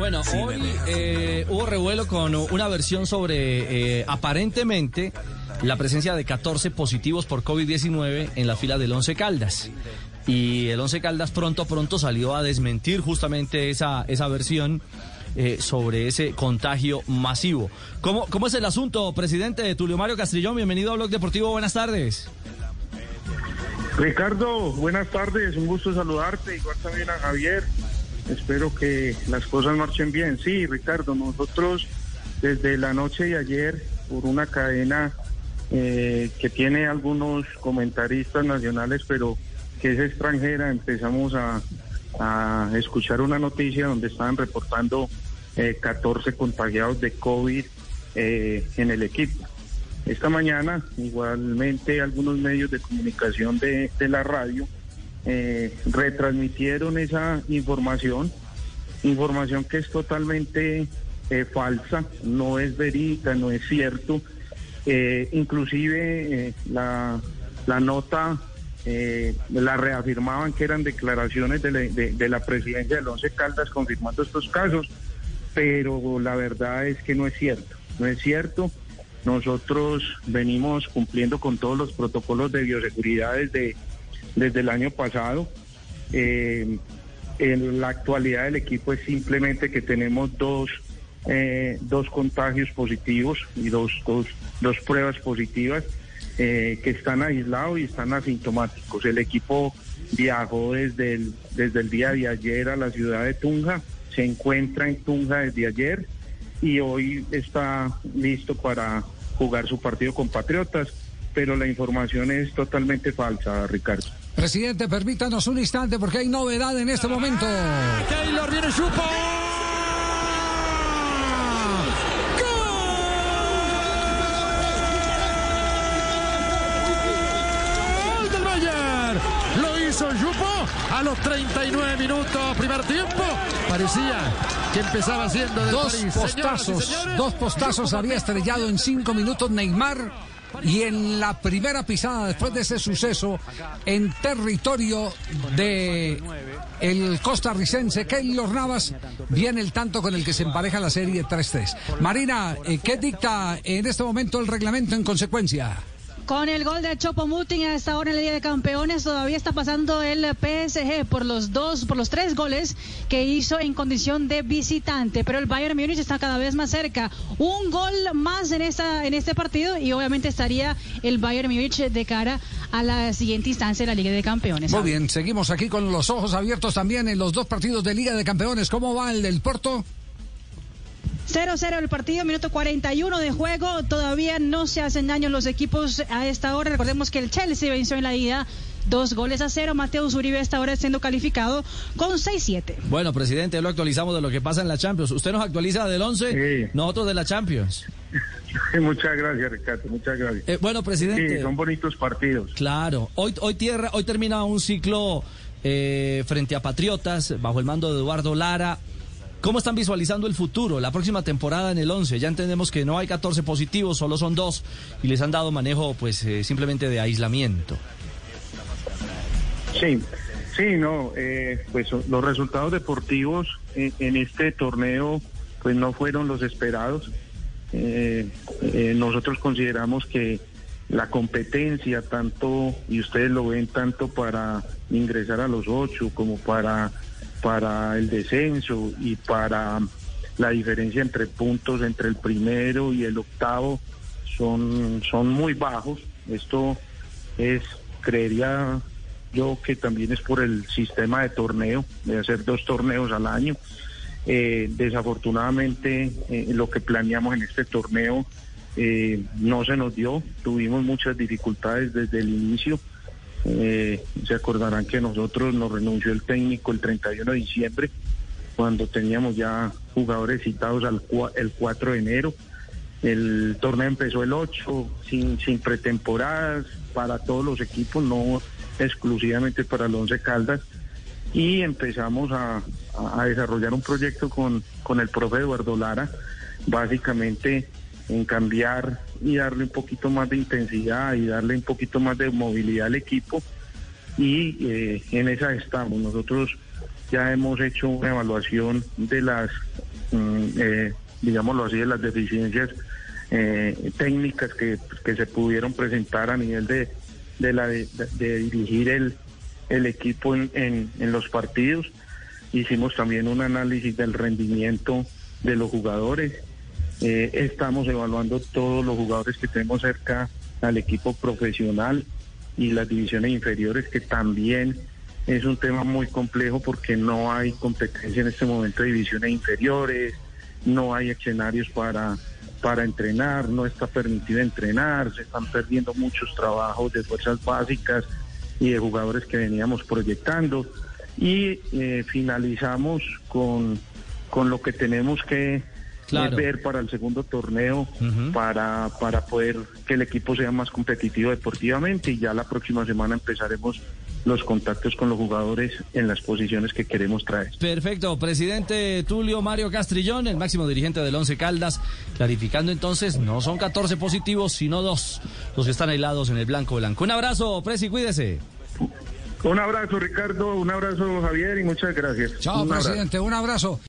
Bueno, hoy eh, hubo revuelo con una versión sobre eh, aparentemente la presencia de 14 positivos por COVID-19 en la fila del Once Caldas. Y el Once Caldas pronto, pronto salió a desmentir justamente esa, esa versión eh, sobre ese contagio masivo. ¿Cómo, ¿Cómo es el asunto, presidente Tulio Mario Castrillón? Bienvenido a Blog Deportivo, buenas tardes. Ricardo, buenas tardes, un gusto saludarte, igual también a Javier. Espero que las cosas marchen bien. Sí, Ricardo, nosotros desde la noche de ayer, por una cadena eh, que tiene algunos comentaristas nacionales, pero que es extranjera, empezamos a, escuchar una noticia donde estaban reportando 14 eh, contagiados de COVID eh, en el equipo. Esta mañana, igualmente, algunos medios de comunicación de la radio eh, retransmitieron esa información, información que es totalmente eh, falsa, no es verídica, no es cierto. Eh, inclusive la, la, nota la reafirmaban que eran declaraciones de, de la presidencia del Once Caldas confirmando estos casos, pero la verdad es que no es cierto, no es cierto. Nosotros venimos cumpliendo con todos los protocolos de bioseguridad desde desde el año pasado. Eh, en la actualidad del equipo es simplemente que tenemos dos, eh, dos contagios positivos y dos, dos, dos pruebas positivas eh, que están aislados y están asintomáticos. El equipo viajó desde desde el día de ayer a la ciudad de Tunja, se encuentra en Tunja desde ayer y hoy está listo para jugar su partido con Patriotas, pero la información es totalmente falsa, Ricardo. Presidente, permítanos un instante porque hay novedad en este momento. Taylor viene Chupo. ¡Gol del Bayern! Lo hizo Chupo a los 39 minutos, primer tiempo. Parecía que empezaba haciendo de dos postazos, dos postazos había estrellado en cinco minutos Neymar y en la primera pisada después de ese suceso en territorio de el costarricense Keylor Navas viene el tanto con el que se empareja la serie 3-3. Marina, eh, ¿qué dicta en este momento el reglamento en consecuencia? Con el gol de Chopo Mutin a esta hora en la Liga de Campeones todavía está pasando el PSG por los dos, por los tres goles que hizo en condición de visitante, pero el Bayern Múnich está cada vez más cerca. Un gol más en esta en este partido y obviamente estaría el Bayern Múnich de cara a la siguiente instancia de la Liga de Campeones. Muy bien, seguimos aquí con los ojos abiertos también en los dos partidos de Liga de Campeones. ¿Cómo va el del Porto? 0-0 el partido, minuto 41 de juego. Todavía no se hacen daño los equipos a esta hora. Recordemos que el Chelsea venció en la ida dos goles a cero. Mateo Uribe a esta hora siendo calificado con 6-7. Bueno, presidente, lo actualizamos de lo que pasa en la Champions. Usted nos actualiza del 11, nosotros de la Champions. muchas gracias, Ricardo. Muchas gracias. Eh, bueno, presidente. Sí, son bonitos partidos. Claro. Hoy, hoy, tierra, hoy termina un ciclo eh, frente a Patriotas bajo el mando de Eduardo Lara. ¿Cómo están visualizando el futuro, la próxima temporada en el 11? Ya entendemos que no hay 14 positivos, solo son dos y les han dado manejo pues eh, simplemente de aislamiento. Sí, sí, no, eh, pues los resultados deportivos en, este torneo pues no fueron los esperados. Eh, nosotros consideramos que la competencia, tanto, y ustedes lo ven, tanto para ingresar a los ocho como para para el descenso y para la diferencia entre puntos entre el primero y el octavo son, son muy bajos. Esto es, creería yo que también es por el sistema de torneo, de hacer dos torneos al año. Eh, desafortunadamente eh, lo que planeamos en este torneo eh, no se nos dio, tuvimos muchas dificultades desde el inicio eh, se acordarán que nosotros nos renunció el técnico el 31 de diciembre, cuando teníamos ya jugadores citados al el 4 de enero. El torneo empezó el 8, sin, sin pretemporadas, para todos los equipos, no exclusivamente para el 11 Caldas. Y empezamos a, a desarrollar un proyecto con, con el profe Eduardo Lara, básicamente en cambiar y darle un poquito más de intensidad y darle un poquito más de movilidad al equipo y eh, en esa estamos. Nosotros ya hemos hecho una evaluación de las, mm, eh, digámoslo así, de las deficiencias eh, técnicas que, que se pudieron presentar a nivel de, de, dirigir el, el equipo en, en los partidos. Hicimos también un análisis del rendimiento de los jugadores. Eh, estamos evaluando todos los jugadores que tenemos cerca al equipo profesional y las divisiones inferiores, que también es un tema muy complejo porque no hay competencia en este momento de divisiones inferiores, no hay escenarios para, para entrenar, no está permitido entrenar, se están perdiendo muchos trabajos de fuerzas básicas y de jugadores que veníamos proyectando. Y eh, finalizamos con, con lo que tenemos que Claro. ver para el segundo torneo para, para poder que el equipo sea más competitivo deportivamente y ya la próxima semana empezaremos los contactos con los jugadores en las posiciones que queremos traer. Perfecto, presidente Tulio Mario Castrillón, el máximo dirigente del Once Caldas, clarificando entonces, no son 14 positivos, sino dos los que están aislados en el blanco blanco. Un abrazo, Presi, cuídese. Un abrazo Ricardo, un abrazo Javier y muchas gracias. Chao, Un abrazo. presidente, un abrazo.